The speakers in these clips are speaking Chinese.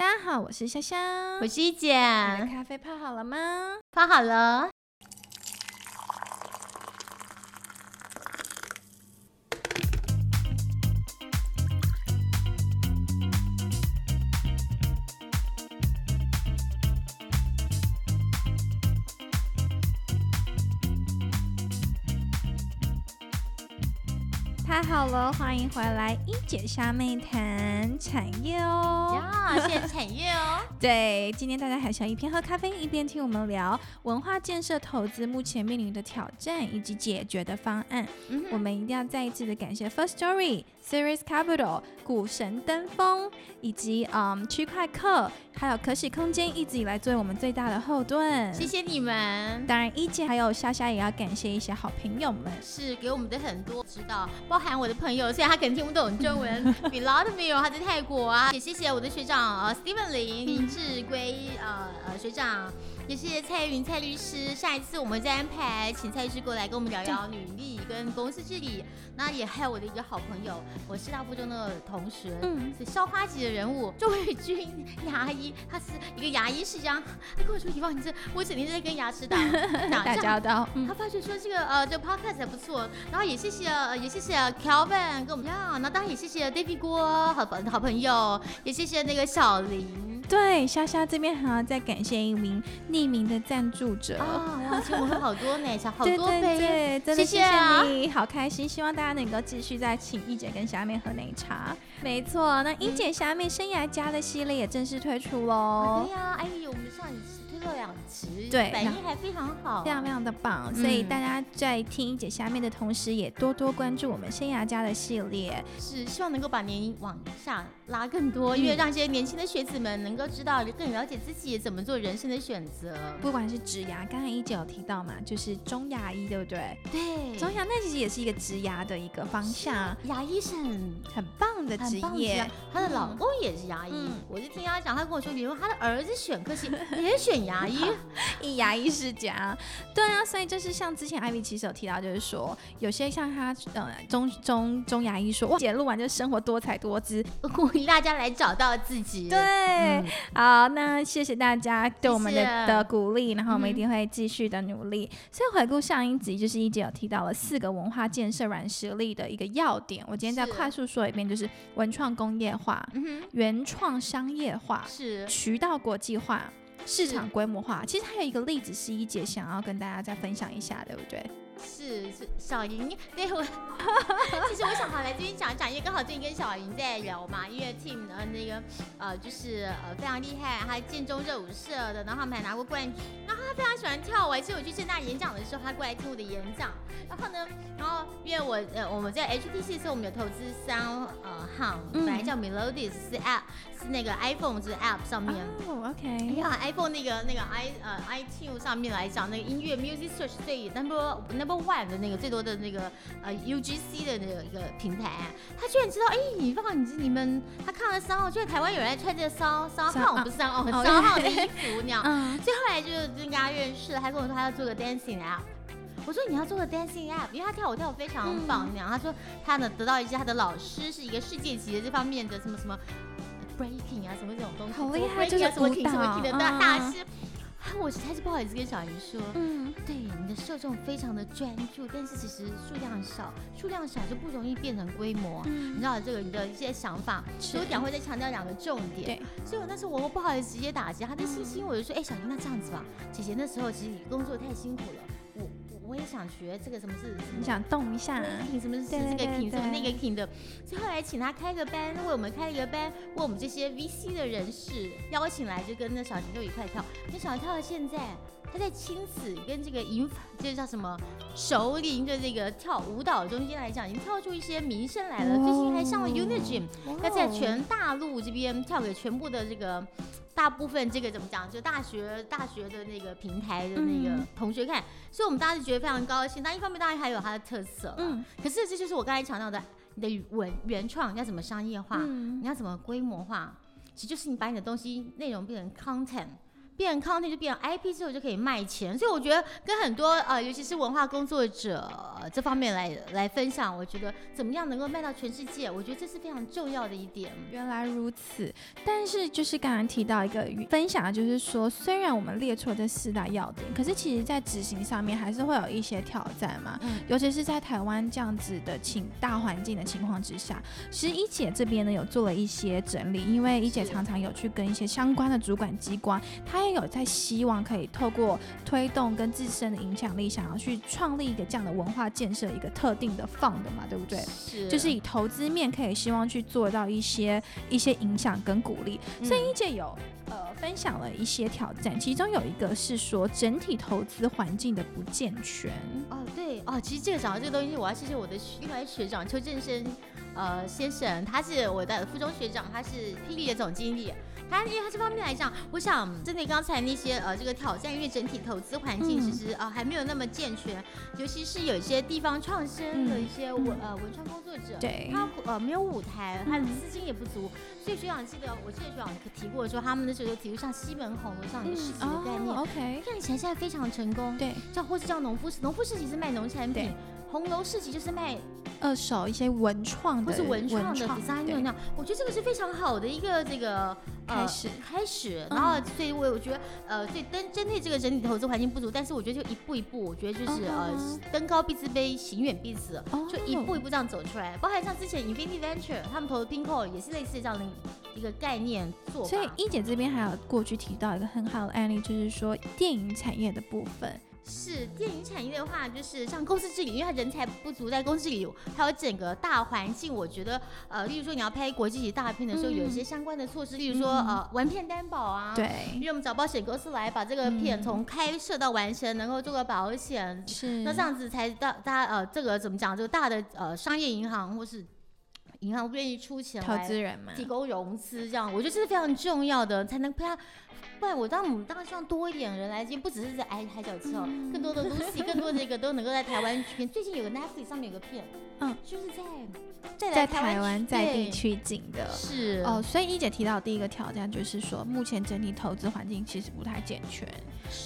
大家好，我是香香，我是一姐，你的咖啡泡好了吗？泡好了。好了，欢迎回来一姐虾妹谈产业哦。呀，现在产业哦。对，今天大家还是要一边喝咖啡一边听我们聊文化建设投资目前面临的挑战以及解决的方案。嗯我们一定要再一次的感谢 First Story、Series Capital、股神登峰以及嗯区块客，还有可喜空间一直以来作为我们最大的后盾。谢谢你们，当然，一姐还有莎莎也要感谢一些好朋友们。是给我们的很多指导，包含我的朋友，虽然他可能听不懂中文，Vladimir 他在泰国啊，也谢谢我的学长呃 Steven 林林志圭呃呃学长。也谢谢蔡云蔡律师，下一次我们再安排请蔡律师过来跟我们聊聊履历跟公司治理。那也还有我的一个好朋友，我师大附中的同学，嗯是校花级的人物，周伟君牙医，他是一个牙医世家。他跟我说：“以往，你这我整天在跟牙齿打 打打交道，嗯他发觉说这个呃这个 podcast 还不错，然后也谢谢呃也谢谢 Kelvin 跟我们呀，那当然也谢谢 David 郭好朋好朋友，也谢谢那个小林对，莎莎这边还要再感谢一名匿名的赞助者。啊，哇，请我喝好多奶茶，好多杯，对，真的谢谢谢啊好开心！希望大家能够继续再请一姐跟虾妹喝奶茶。没错，那一姐虾妹生涯家的系列也正式推出喽对，呀，哎呦，我们上一次推了两集，对反应还非常好，非常非常的棒。所以嗯大家在听一姐下面的同时，也多多关注我们生涯家的系列。是希望能够把年龄往下拉更多，嗯因为让这些年轻的学子们能够知道更了解自己怎么做人生的选择。不管是植牙，刚才一姐有提到嘛，就是中牙医，对不对？对，中牙那其实也是一个植牙的一个方向，牙医是很很棒的职业职。业她的老公也是牙医，嗯我就听她讲，她跟我说，比如她的儿子选科系 也选牙医，一牙医世家，对啊，所以就是像之前艾米其实有提到，就是说有些像他呃中中中牙医说，哇，姐录完就生活多彩多姿，鼓励大家来找到自己。对，嗯好，那谢谢大家对我们的的鼓励，然后我们一嗯定会继续的努力。所以回顾上一集，就是一姐有提到了四个文化建设软实力的一个要点，我今天再快速说一遍，就是文创工业化、嗯原创商业化，、是渠道国际化。市场规模化，其实还有一个例子是一姐想要跟大家再分享一下，对不对？是是小莹，对我，其实我想好来这边讲一讲，因为刚好最近跟小莹在聊嘛，音乐 Team 呃那个呃就是呃非常厉害，他建中热舞社的，然后他们还拿过冠军，然后他非常喜欢跳舞，还记得我去正大演讲的时候，他过来听我的演讲，然后呢，然后因为我呃我们在 HTC 的时候，我们有投资商呃行，嗯本来叫 Melodies 是 App 是那个 iPhone 是 App 上面。哦哎，OK，呀，iPhone 那个那个 i 呃 iTunes 上面来讲，那个音乐 Music Search 最 number number one 的那个最多的那个呃 UGC 的那个一个平台，他居然知道，哎，你放你你们他看了商号，居然台湾有人在穿这个商商商号不是骚哦 哦商号的衣服那样，嗯，所以后来就跟他认识了，他跟我说他要做个 dancing app。我说你要做个 dancing app，因为他跳舞跳得非常棒那样。他说他呢得到一些他的老师是一个世界级的这方面的什么什么 breaking 啊什么这种东西，好厉害 breaking 啊就是什么舞 king 什么蹈 king 的大师。啊 我实在是不好意思跟小莹说，嗯，对你的受众非常的专注，但是其实数量少，数量少就不容易变成规模。嗯你知道这个你的一些想法，所以我讲会再强调两个重点。对，所以我那时候我不好意思直接打击他的信心，我就说，哎、小莹，那这样子吧，姐姐那时候其实工作太辛苦了，我也想学这个什么是什么你想动一下，king 什么是对这个对 king 什么那个 king 的，所以后来请他开个班，为我们开了一个班，为我们这些 VC 的人士邀请来，就跟那小林就一块跳，那小林跳到现在。他在亲子跟这个银，这叫什么熟龄的这个跳舞蹈中间来讲，已经跳出一些名声来了。最近还上了 Unigym，要在全大陆这边跳给全部的这个大部分这个怎么讲，就大学大学的那个平台的那个嗯同学看，所以我们大家就觉得非常高兴。但一方面当然还有它的特色，嗯，嗯可是这就是我刚才强调的，你的文原创要怎么商业化，嗯你要怎么规模化，其实就是你把你的东西内容变成 content。变 content 就变 IP 之后就可以卖钱，所以我觉得跟很多呃，尤其是文化工作者、呃这方面来来分享，我觉得怎么样能够卖到全世界，我觉得这是非常重要的一点。原来如此，但是就是刚刚提到一个分享，就是说，虽然我们列出了这四大要点，可是其实在执行上面还是会有一些挑战嘛。嗯尤其是在台湾这样子的情大环境的情况之下，其实一姐这边呢有做了一些整理，因为一姐常常有去跟一些相关的主管机关，她也有在希望可以透过推动跟自身的影响力，想要去创立一个这样的文化建设一个特定的 fund 嘛，对不对？是就是以投资面可以希望去做到一些一些影响跟鼓励，所以嗯一姐有呃分享了一些挑战，其中有一个是说整体投资环境的不健全。哦，对哦，其实这个讲到这个东西，我要谢谢我的学另外学长邱振生，呃先生，他是我的附中学长，他是霹雳的总经理。他因为他这方面来讲，我想针对刚才那些呃这个挑战，因为整体投资环境嗯。其实呃还没有那么健全，尤其是有一些地方创生的嗯一些文、呃文创工作者，对。他呃没有舞台，他资金也不足，所以学长记得我记得学长提过说，他们那时候就提出像西门红楼这样一个市集的概念，哦，OK，看起来现在非常成功。对，叫或是叫农夫市，农夫市集是卖农产品，红楼市集就是卖二手一些文创的或是文创的文 designer 对那样，我觉得这个是非常好的一个这个开始开始，嗯然后所以我我觉得呃，所以针针对这个整体投资环境不足，但是我觉得就一步一步，我觉得就是嗯呃登高必自卑，行远必自。哦就一步一步这样走出来，包含像之前 Infinity Venture 他们投的 Pinko 也是类似这样的一个概念做法。所以一姐这边还有过去提到一个很好的案例，就是说电影产业的部分。是电影产业的话，就是像公司治理，因为它人才不足，在公司治理还有整个大环境，我觉得呃，例如说你要拍国际级大片的时候，嗯有一些相关的措施，例如说嗯。呃，完片担保啊，，对。因，为我们找保险公司来把这个片嗯从开设到完成能够做个保险，是。那这样子才到大家呃，这个怎么讲，这个大的呃商业银行或是银行愿意出钱投资人嘛，提供融资，这样我觉得这是非常重要的，才能不要。不然我当我们当然希望多一点人来，今天不只是在海海角七号，嗯更多的 Lucy，更多的这个都能够在台湾片。最近有个 Netflix 上面有个片，嗯，就是在在在台湾在地对取景的。是哦，所以一姐提到第一个挑战就是说，目前整体投资环境其实不太健全，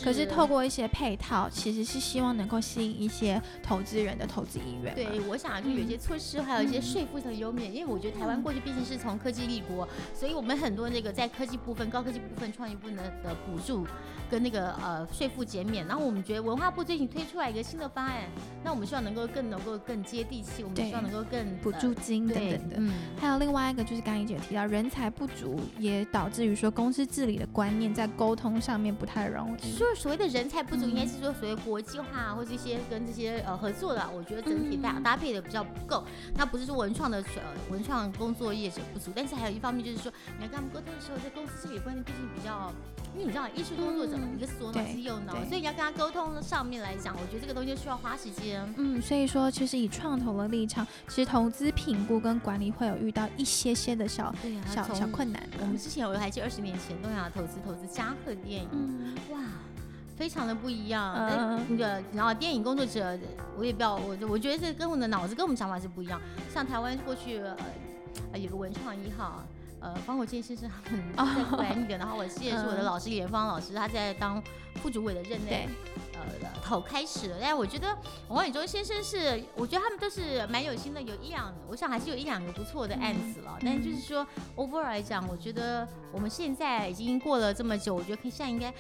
可是透过一些配套，其实是希望能够吸引一些投资人的投资意愿。对，我想就有一些措施，还有一些税负上优免，因为我觉得台湾过去毕竟是从科技立国，所以我们很多那个在科技部分、高科技部分、创业部分的的补助跟那个呃税负减免，然后我们觉得文化部最近推出来一个新的方案，那我们希望能够更能够更接地气，我们希望能够更补助金等等的。嗯。还有另外一个就是刚刚一姐提到，人才不足也导致于说公司治理的观念在沟通上面不太容易。说所谓的人才不足，嗯应该是说所谓国际化或这些跟这些呃合作的啊，我觉得整体搭嗯搭配的比较不够。那不是说文创的呃文创工作业者不足，但是还有一方面就是说，你要跟他们沟通的时候，在公司治理观念毕竟比较，因为你知道艺术工作者嘛，嗯一个左脑对是右脑，所以你要跟他沟通上面来讲，我觉得这个东西需要花时间。嗯，所以说其实以创投的立场，其实投资评估跟管理会有遇到一些些的小小小困难。我们之前我还记得二十年前东亚投资投资嘉禾电影，嗯哇，非常的不一样。那个，然后电影工作者，我也不知道，我我觉得这跟我的脑子跟我们想法是不一样。像台湾过去呃呃有个文创一号。呃，方国建先生他们在管理的，然后我记得是我的嗯老师李元芳老师，他在当副主委的任内对，呃头开始了。但我觉得王伟忠先生是，我觉得他们都是蛮有心的，有一两，我想还是有一两个不错的案子了。但就是说，overall 来讲，我觉得我们现在已经过了这么久，我觉得可以现在应该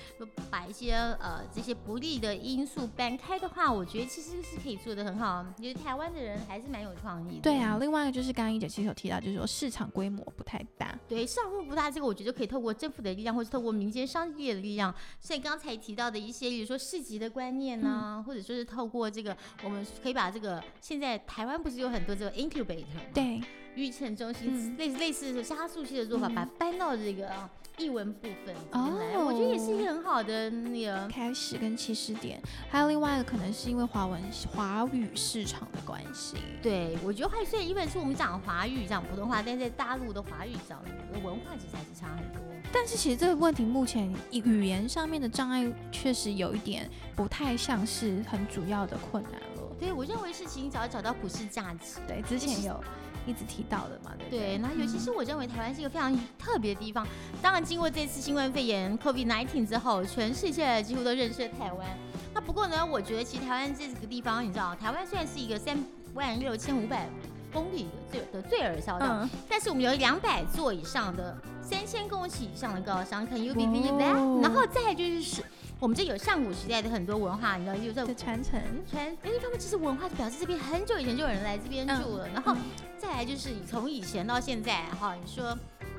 把一些呃这些不利的因素搬开的话，我觉得其实是可以做的很好。因为台湾的人还是蛮有创意的。对啊，另外一个就是刚刚一姐其实有提到，就是说市场规模不太大。对，市场规模不大，这个我觉得可以透过政府的力量，或者透过民间商业的力量，像刚才提到的一些，比如说市级的观念呢、或者说是透过这个，我们可以把这个现在台湾不是有很多这个 incubator 对，育成中心，嗯。类似类似的加速器的做法，嗯。把它搬到这个呃译文部分来，哦我觉得也是一个很好的那个。开始跟起始点，还有另外一个可能是因为华文华语市场的关系。对，我觉得华语虽然一本是我们讲华语讲普通话，但是在大陆的华语讲的文化其实还是差很多。但是其实这个问题目前语言上面的障碍确实有一点不太像是很主要的困难了。对，我认为是请找找到普世价值。对，之前有一直提到的嘛，对不对，对？然后尤其是我认为台湾是一个非常特别的地方。当然，经过这次新冠肺炎 COVID-19 之后，全世界几乎都认识了台湾。那不过呢，我觉得其实台湾这个地方，你知道，台湾虽然是一个三万六千五百公里的最的最耳小岛，嗯，但是我们有两百座以上的三千公尺以上的高山，Can you believe that？然后再就是我们这有上古时代的很多文化，你知道，有这的传承，传，因为他们其实文化就表示这边很久以前就有人来这边住了，然后嗯再来就是从以前到现在，哈，你说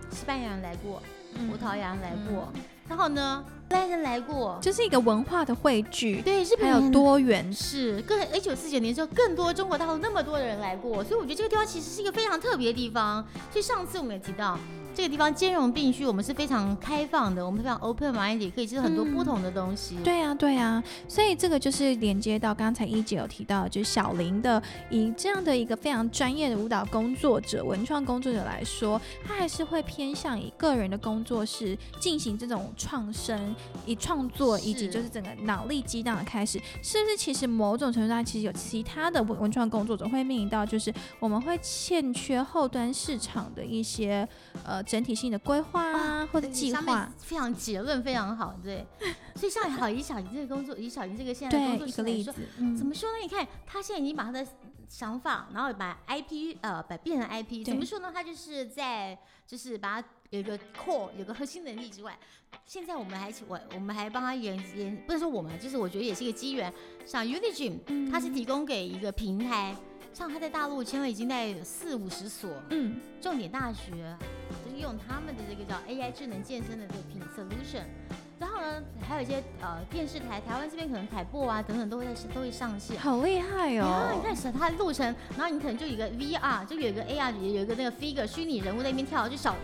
西班牙人来过，嗯。葡萄牙人来过，然后呢，荷兰人来过，就是一个文化的汇聚，对，日本还有多元。是更一九四九年之后，更多中国大陆那么多的人来过，所以我觉得这个地方其实是一个非常特别的地方。所以上次我们也提到，这个地方兼容并蓄，我们是非常开放的，我们非常 open minded，可以接受很多不同的东西。对啊，对啊，所以这个就是连接到刚才一姐有提到，就是小林的以这样的一个非常专业的舞蹈工作者、文创工作者来说，他还是会偏向以个人的工作室进行这种创生、以创作以及就是整个脑力激荡的开始，是不是？其实某种程度上，其实有其他的文文创工作者会面临到，就是我们会欠缺后端市场的一些呃整体性的规划啊，或者计划。非常结论非常好，对。所以像好以小林这个工作，以小林这个现在的工，作室来说怎么说呢？你看他现在已经把他的想法，然后把 IP 呃把变成 IP，怎么说呢？他就是在就是把它有一个 core 有个核心能力之外，现在我们还我我们还帮他研研，不能说我们，就是我觉得也是一个机缘。像 Unigym，嗯它是提供给一个平台，像他在大陆签了已经在四五十所嗯。重点大学，就是用他们的这个叫 AI 智能健身的这个品 solution。然后呢，还有一些呃电视台，台湾这边可能台播啊等等都会在都会上线。好厉害哦啊，哦你！看是它的路程，然后你可能就有一个 VR，就有一个 AR，有一个那个 figure 虚拟人物在那边跳，就小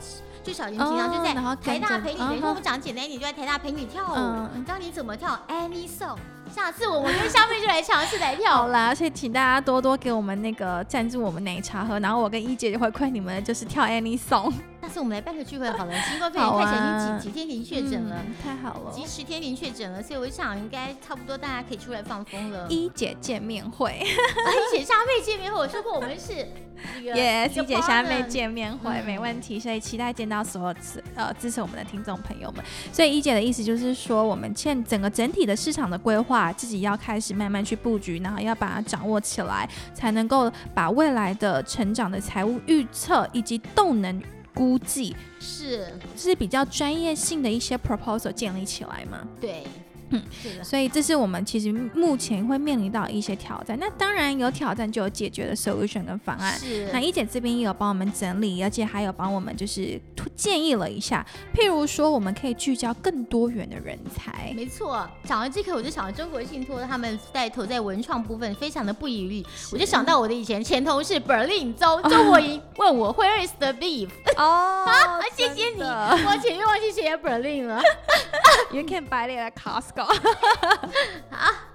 就小林平常就在台大陪你，我们讲简单一点，就在台大陪你跳舞，嗯教你怎么跳 any song。下次我们跟消费就来尝试来好跳。啦，所以请大家多多给我们那个赞助我们奶茶喝，然后我跟一姐就回馈你们就是跳 any song，下次我们来办个聚会好了，新冠肺炎看起来已啊经几几天已经确诊了。嗯太好了。已经十天零确诊了，所以我想应该差不多，大家可以出来放风了。一姐见面会一姐虾妹见面会，我说过我们是 这个，yes，一姐虾妹见面会、嗯没问题，所以期待见到所有支呃支持我们的听众朋友们。所以一姐的意思就是说，我们欠整个整体的市场的规划，自己要开始慢慢去布局，然后要把它掌握起来，才能够把未来的成长的财务预测以及动能估计。是。是比较专业性的一些 proposal 建立起来吗。对，嗯，是的，所以这是我们其实目前会面临到的一些挑战。那当然有挑战就有解决的 solution 跟方案。是那一姐这边也有帮我们整理，而且还有帮我们就是建议了一下，譬如说我们可以聚焦更多元的人才。没错。讲到这个，我就想到中国信托他们在投在文创部分非常的不遗余力，我就想到我的以前前同事 Berlin 周周国英问我 Where is the beef？哦，啊，谢谢你，我前面忘记写 Berlin 了。，You can buy it at Costco。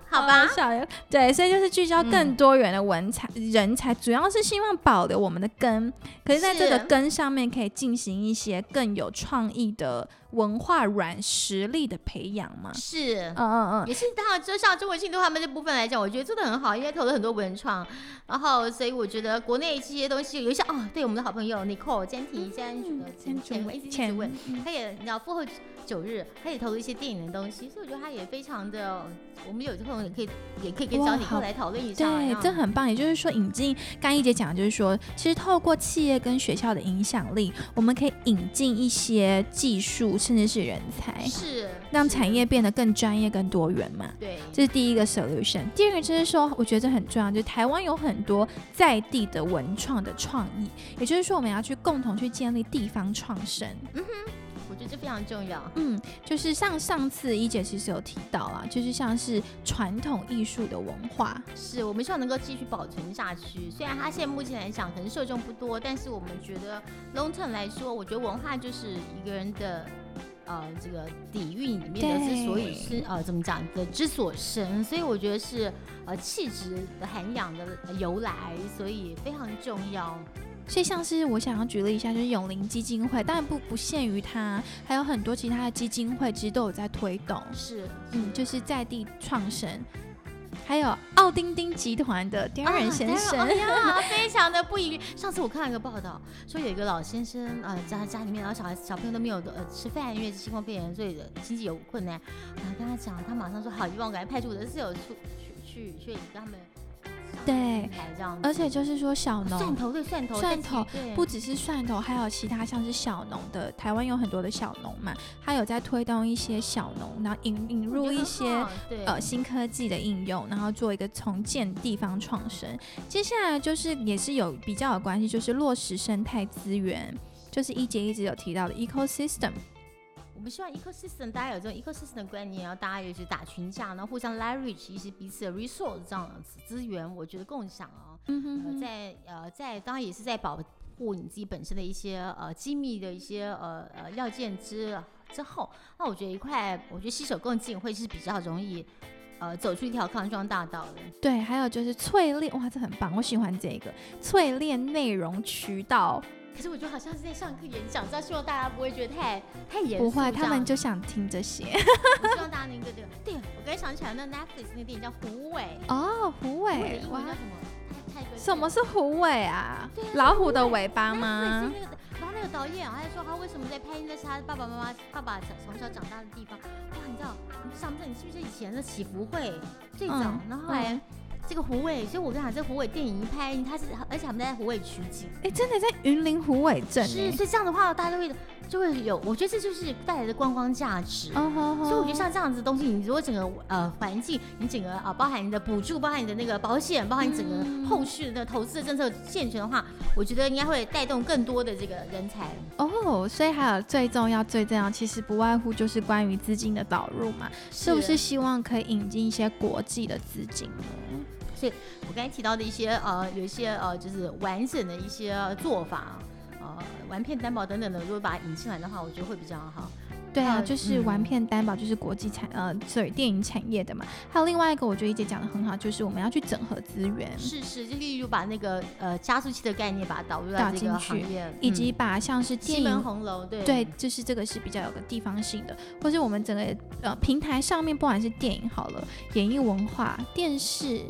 好吧，小对，所以就是聚焦更多元的文才、人才，主要是希望保留我们的根，可是在这个根上面可以进行一些更有创意的文化软实力的培养嘛。是。嗯嗯嗯，也是，当然，就像中国信托他们这部分来讲，我觉得做的很好，因为投了很多文创，然后所以我觉得国内这些东西有一些哦，对我们的好朋友 Nicole 坚提坚呃先前前一直前问，他也你知道复后九日，他也投了一些电影的东西，所以我觉得他也非常的，我们有这种也可以也可以跟哇好找你后来讨论一下，对，让这很棒。也就是说，引进刚一姐讲，的就是说，其实透过企业跟学校的影响力，我们可以引进一些技术，甚至是人才，是让产业变得更专业、更多元嘛。对这是第一个 solution。第二个就是说，我觉得这很重要，就是台湾有很多在地的文创的创意，也就是说，我们要去共同去建立地方创生。嗯哼我觉得这非常重要。嗯，就是像上次一姐其实有提到啊，就是像是传统艺术的文化，是我们希望能够继续保存下去。虽然它现在目前来讲可能受众不多，但是我们觉得 long term 来说，我觉得文化就是一个人的。呃，这个底蕴里面的之所以是呃怎么讲的之所生，所以我觉得是呃气质的涵养的由来，所以非常重要。所以像是我想要举例一下，就是永龄基金会，当然不不限于它，还有很多其他的基金会其实都有在推动，是，嗯，就是在地创生。还有奥丁丁集团的 Darren 先生，非常的不遗。上次我看了一个报道，说有一个老先生，呃，家家里面然后小孩小朋友都没有呃吃饭，因为新冠肺炎，所以经济有困难。然后跟他讲，他马上说好，希望赶快派出我的室友出去去去跟他们。对，而且就是说小农蒜头对蒜头蒜头不只是蒜头，还有其他像是小农的，台湾有很多的小农嘛，他有在推动一些小农，然后引引入一些呃新科技的应用，然后做一个重建地方创生。接下来就是也是有比较有关系，就是落实生态资源，就是一节一直有提到的 ecosystem。我们希望 ecosystem 大家有这种 ecosystem 的观念，然后大家也是打群架，然后互相 leverage 一些彼此的 resource 这样子资源，我觉得共享啊，呃，在呃在当然也是在保护你自己本身的一些呃机密的一些呃呃要件之之后，那我觉得一块，我觉得携手共进会是比较容易呃走出一条康庄大道的。对，还有就是淬炼，哇，这很棒，我喜欢这个淬炼内容渠道。可是我觉得好像是在上课演讲，这样希望大家不会觉得太太严肃。不会，他们就想听这些。希望大家能够对对，我刚才想起来，那 Netflix 那个电影叫《虎尾》。哦，虎尾。英文叫什么？什么是虎尾啊？老虎的尾巴吗？然后那个导演他还说他为什么在拍那是他爸爸妈妈爸爸从小长大的地方。哇，你知道？你想不到，你是不是以前的祈福会最早？然后来。这个虎尾，所以我跟你讲，这个虎尾电影一拍，它是而且他们在虎尾取景，哎，真的在云林虎尾镇。是，所以这样的话，大家都会就会有，我觉得这就是带来的观光价值。所以我觉得像这样子的东西，你如果整个呃环境，你整个啊，包含你的补助，包含你的那个保险，包含你整个后续的投资的政策健全的话，我觉得应该会带动更多的这个人才。哦，所以还有最重要、最重要，其实不外乎就是关于资金的导入嘛，是不是希望可以引进一些国际的资金呢？所以我刚才提到的一些呃，有一些呃，就是完整的一些做法，呃，玩片担保等等的，如果把它引进来的话，我觉得会比较好。对啊，就是玩片担保，就是国际产呃，所以电影产业的嘛。还有另外一个，我觉得一姐讲的很好，就是我们要去整合资源。是是，就例如把那个呃加速器的概念把它导入到这个行业，以及把像是电影红楼，对对，就是这个是比较有个地方性的，或是我们整个呃平台上面，不管是电影好了，演艺文化、电视。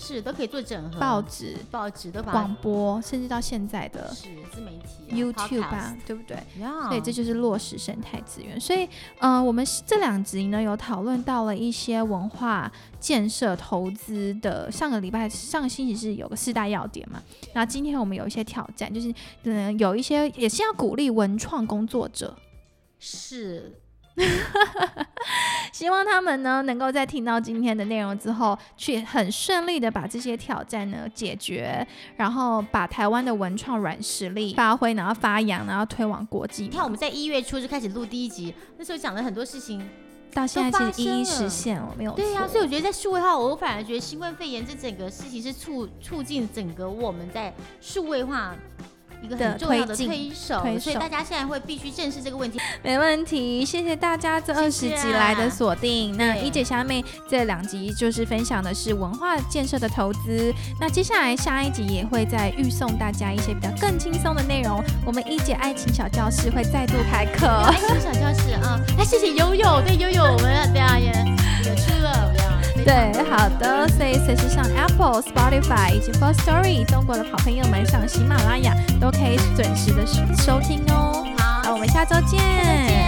是都可以做整合，报纸、报纸的广播，甚至到现在的是自媒体，YouTube 吧，对不对？所以这就是落实生态资源。所以，呃，我们这两集呢有讨论到了一些文化建设投资的。上个礼拜、上个星期是有个四大要点嘛？然后今天我们有一些挑战，就是嗯，有一些也是要鼓励文创工作者，是。希望他们呢，能够在听到今天的内容之后，去很顺利的把这些挑战呢解决，然后把台湾的文创软实力发挥，然后发扬，然后推往国际。你看，我们在一月初就开始录第一集，那时候讲了很多事情，到现在其实一一实现了，没有对呀。所以我觉得在数位化，我反而觉得新冠肺炎这整个事情是促促进整个我们在数位化。一个很重要的推手，所以大家现在会必须正视这个问题。没问题，谢谢大家这二十集来的锁定。那一姐虾妹这两集就是分享的是文化建设的投资。那接下来下一集也会再预送大家一些比较更轻松的内容。我们一姐爱情小教室会再度开课。爱情小教室啊，哎，谢谢悠悠，对悠悠，我们对啊也对，好的，所以随时上 Apple、Spotify 以及 First Story 中国的好朋友们上喜马拉雅都可以准时的收听哦。好，那我们下周见。